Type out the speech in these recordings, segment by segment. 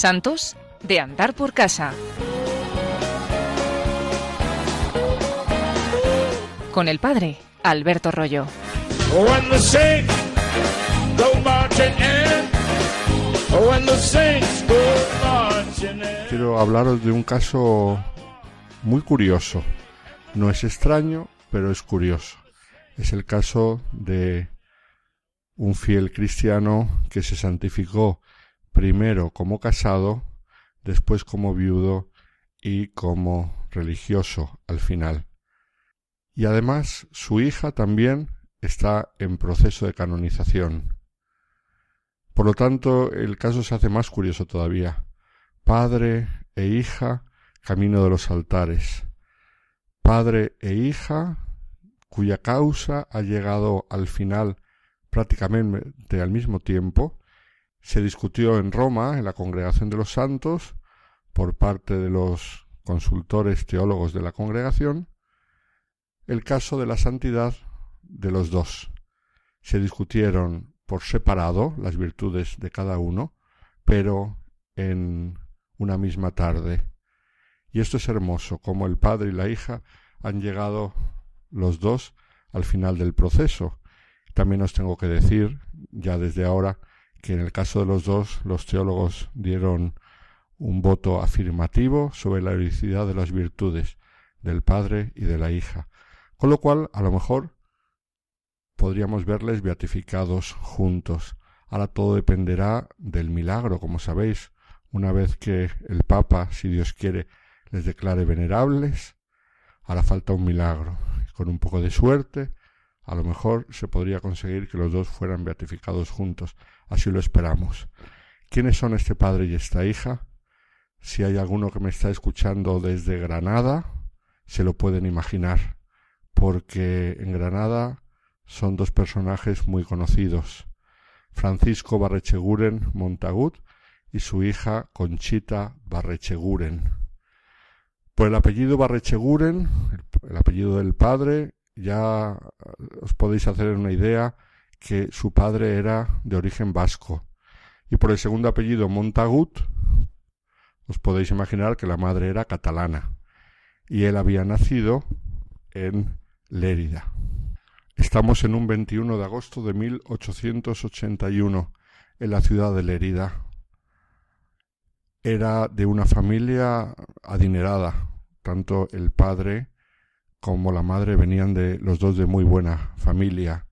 Santos de andar por casa. Con el padre Alberto Rollo. Quiero hablaros de un caso muy curioso. No es extraño, pero es curioso. Es el caso de un fiel cristiano que se santificó primero como casado, después como viudo y como religioso al final. Y además su hija también está en proceso de canonización. Por lo tanto, el caso se hace más curioso todavía. Padre e hija, camino de los altares. Padre e hija, cuya causa ha llegado al final prácticamente al mismo tiempo, se discutió en Roma, en la Congregación de los Santos, por parte de los consultores teólogos de la congregación, el caso de la santidad de los dos. Se discutieron por separado las virtudes de cada uno, pero en una misma tarde. Y esto es hermoso, como el padre y la hija han llegado los dos al final del proceso. También os tengo que decir, ya desde ahora, que en el caso de los dos, los teólogos dieron un voto afirmativo sobre la heroicidad de las virtudes del padre y de la hija, con lo cual a lo mejor podríamos verles beatificados juntos. Ahora todo dependerá del milagro, como sabéis, una vez que el Papa, si Dios quiere, les declare venerables, hará falta un milagro. Con un poco de suerte, a lo mejor se podría conseguir que los dos fueran beatificados juntos. Así lo esperamos. ¿Quiénes son este padre y esta hija? Si hay alguno que me está escuchando desde Granada, se lo pueden imaginar, porque en Granada son dos personajes muy conocidos. Francisco Barrecheguren Montagut y su hija Conchita Barrecheguren. Por el apellido Barrecheguren, el apellido del padre, ya os podéis hacer una idea que su padre era de origen vasco. Y por el segundo apellido Montagut, os podéis imaginar que la madre era catalana. Y él había nacido en Lérida. Estamos en un 21 de agosto de 1881 en la ciudad de Lérida. Era de una familia adinerada, tanto el padre como la madre venían de los dos de muy buena familia.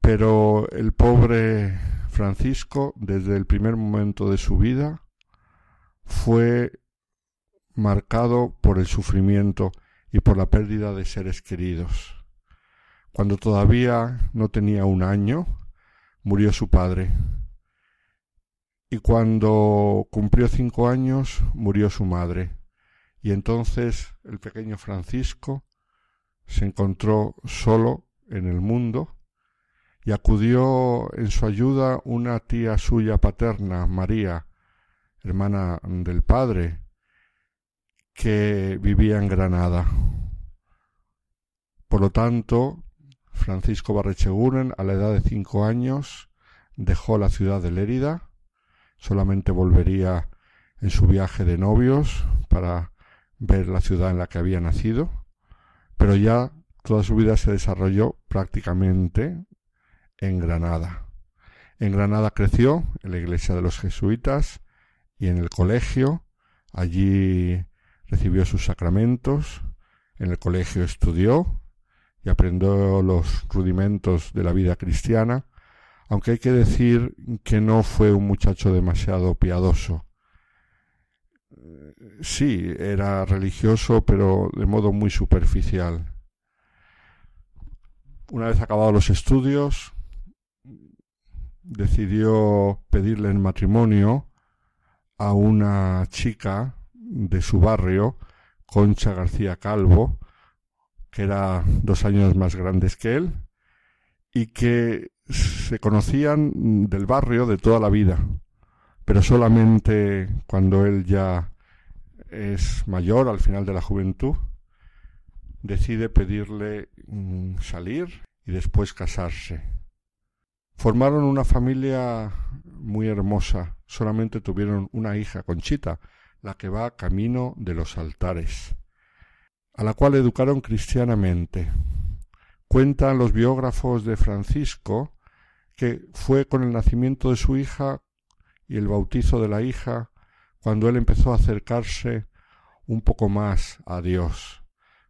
Pero el pobre Francisco, desde el primer momento de su vida, fue marcado por el sufrimiento y por la pérdida de seres queridos. Cuando todavía no tenía un año, murió su padre. Y cuando cumplió cinco años, murió su madre. Y entonces el pequeño Francisco se encontró solo en el mundo y acudió en su ayuda una tía suya paterna, María, hermana del padre, que vivía en Granada. Por lo tanto, Francisco Barrecheguren, a la edad de cinco años, dejó la ciudad de Lérida, solamente volvería en su viaje de novios para ver la ciudad en la que había nacido, pero ya toda su vida se desarrolló prácticamente en Granada. En Granada creció en la iglesia de los jesuitas y en el colegio. Allí recibió sus sacramentos. En el colegio estudió y aprendió los rudimentos de la vida cristiana, aunque hay que decir que no fue un muchacho demasiado piadoso sí, era religioso, pero de modo muy superficial. Una vez acabados los estudios, decidió pedirle en matrimonio a una chica de su barrio, Concha García Calvo, que era dos años más grandes que él, y que se conocían del barrio de toda la vida, pero solamente cuando él ya es mayor al final de la juventud, decide pedirle mm, salir y después casarse. Formaron una familia muy hermosa. Solamente tuvieron una hija, Conchita, la que va camino de los altares, a la cual educaron cristianamente. Cuentan los biógrafos de Francisco que fue con el nacimiento de su hija y el bautizo de la hija cuando él empezó a acercarse un poco más a Dios,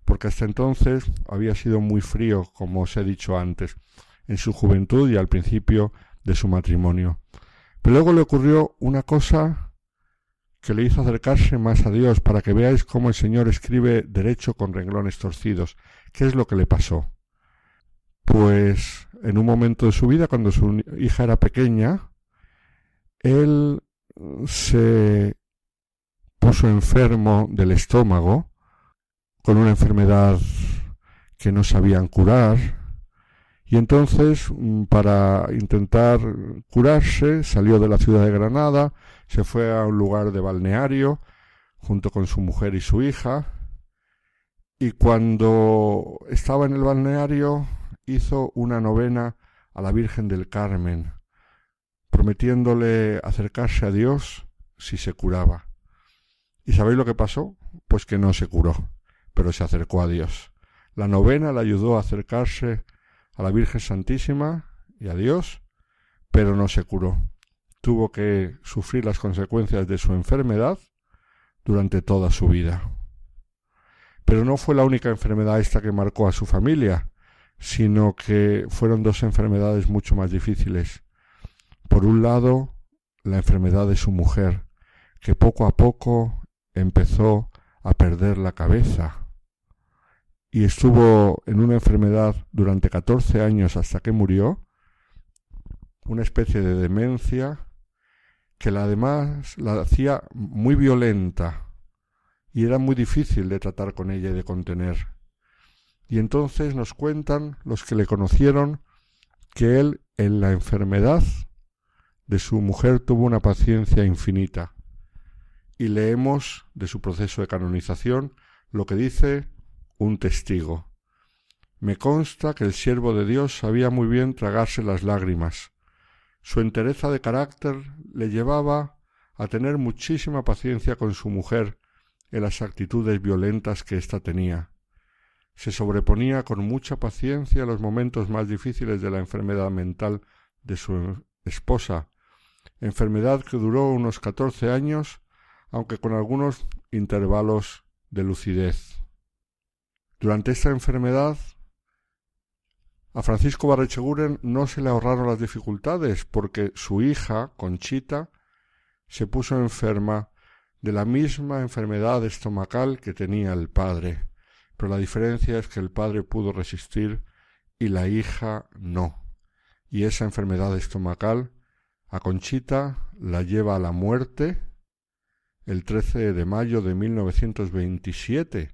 porque hasta entonces había sido muy frío, como os he dicho antes, en su juventud y al principio de su matrimonio. Pero luego le ocurrió una cosa que le hizo acercarse más a Dios para que veáis cómo el Señor escribe derecho con renglones torcidos. ¿Qué es lo que le pasó? Pues en un momento de su vida, cuando su hija era pequeña, él se puso enfermo del estómago con una enfermedad que no sabían curar y entonces mm, para intentar curarse salió de la ciudad de Granada, se fue a un lugar de balneario junto con su mujer y su hija y cuando estaba en el balneario hizo una novena a la Virgen del Carmen, prometiéndole acercarse a Dios si se curaba. ¿Y sabéis lo que pasó? Pues que no se curó, pero se acercó a Dios. La novena le ayudó a acercarse a la Virgen Santísima y a Dios, pero no se curó. Tuvo que sufrir las consecuencias de su enfermedad durante toda su vida. Pero no fue la única enfermedad esta que marcó a su familia sino que fueron dos enfermedades mucho más difíciles. Por un lado, la enfermedad de su mujer, que poco a poco empezó a perder la cabeza y estuvo en una enfermedad durante 14 años hasta que murió, una especie de demencia que la además la hacía muy violenta y era muy difícil de tratar con ella y de contener. Y entonces nos cuentan los que le conocieron que él en la enfermedad de su mujer tuvo una paciencia infinita. Y leemos de su proceso de canonización lo que dice un testigo. Me consta que el siervo de Dios sabía muy bien tragarse las lágrimas. Su entereza de carácter le llevaba a tener muchísima paciencia con su mujer en las actitudes violentas que ésta tenía se sobreponía con mucha paciencia a los momentos más difíciles de la enfermedad mental de su esposa, enfermedad que duró unos catorce años, aunque con algunos intervalos de lucidez. Durante esta enfermedad, a Francisco Barrecheguren no se le ahorraron las dificultades, porque su hija, Conchita, se puso enferma de la misma enfermedad estomacal que tenía el padre pero la diferencia es que el padre pudo resistir y la hija no. Y esa enfermedad estomacal a Conchita la lleva a la muerte el 13 de mayo de 1927,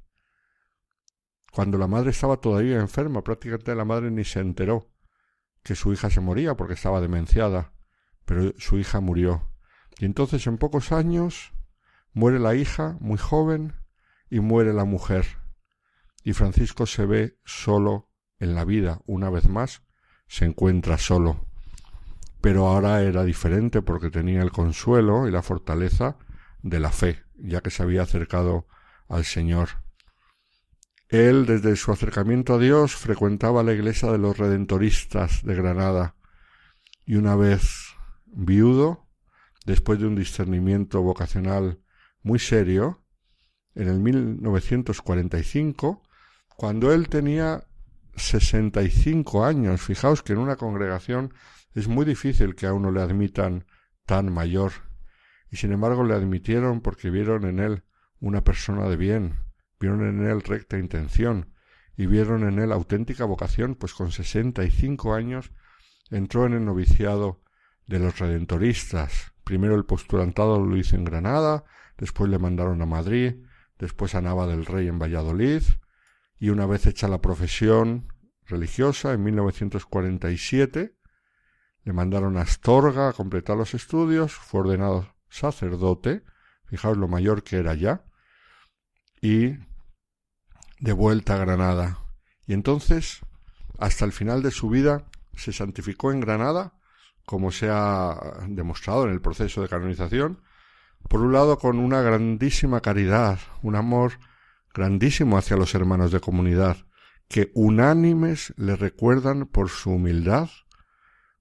cuando la madre estaba todavía enferma, prácticamente la madre ni se enteró que su hija se moría porque estaba demenciada, pero su hija murió. Y entonces en pocos años muere la hija, muy joven, y muere la mujer y Francisco se ve solo en la vida, una vez más, se encuentra solo. Pero ahora era diferente porque tenía el consuelo y la fortaleza de la fe, ya que se había acercado al Señor. Él, desde su acercamiento a Dios, frecuentaba la iglesia de los redentoristas de Granada, y una vez viudo, después de un discernimiento vocacional muy serio, en el 1945 cuando él tenía 65 años. Fijaos que en una congregación es muy difícil que a uno le admitan tan mayor. Y sin embargo le admitieron porque vieron en él una persona de bien, vieron en él recta intención y vieron en él auténtica vocación, pues con 65 años entró en el noviciado de los redentoristas. Primero el postulantado lo hizo en Granada, después le mandaron a Madrid, después a Nava del Rey en Valladolid, y una vez hecha la profesión religiosa en 1947, le mandaron a Astorga a completar los estudios, fue ordenado sacerdote, fijaos lo mayor que era ya, y de vuelta a Granada. Y entonces, hasta el final de su vida, se santificó en Granada como se ha demostrado en el proceso de canonización, por un lado con una grandísima caridad, un amor grandísimo hacia los hermanos de comunidad, que unánimes le recuerdan por su humildad,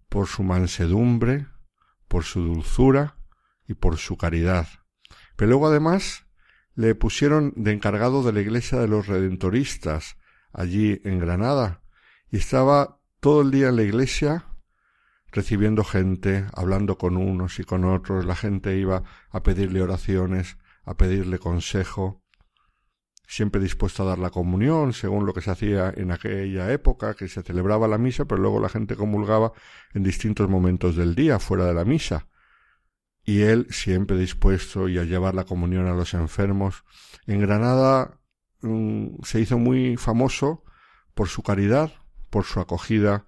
por su mansedumbre, por su dulzura y por su caridad. Pero luego además le pusieron de encargado de la iglesia de los redentoristas allí en Granada y estaba todo el día en la iglesia recibiendo gente, hablando con unos y con otros, la gente iba a pedirle oraciones, a pedirle consejo, siempre dispuesto a dar la comunión, según lo que se hacía en aquella época, que se celebraba la misa, pero luego la gente comulgaba en distintos momentos del día, fuera de la misa. Y él siempre dispuesto y a llevar la comunión a los enfermos. En Granada mm, se hizo muy famoso por su caridad, por su acogida,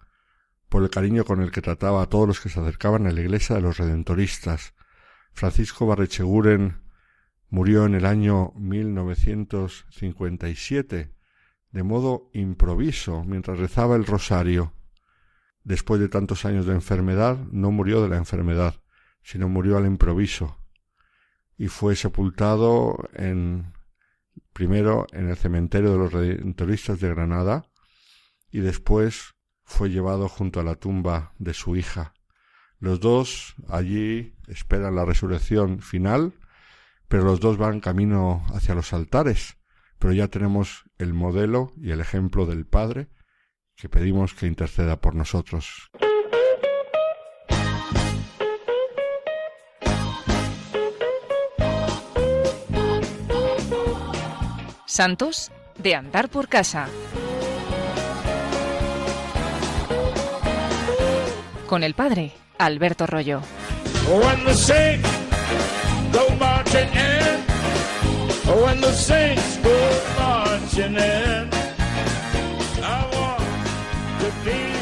por el cariño con el que trataba a todos los que se acercaban a la iglesia de los redentoristas. Francisco Barrecheguren Murió en el año 1957, de modo improviso, mientras rezaba el rosario. Después de tantos años de enfermedad, no murió de la enfermedad, sino murió al improviso, y fue sepultado en primero en el cementerio de los redentoristas de Granada, y después fue llevado junto a la tumba de su hija. Los dos allí esperan la resurrección final pero los dos van camino hacia los altares, pero ya tenemos el modelo y el ejemplo del Padre que pedimos que interceda por nosotros. Santos de andar por casa. Con el Padre Alberto Rollo. Marching in. Oh, when the saints go marching in, I want to be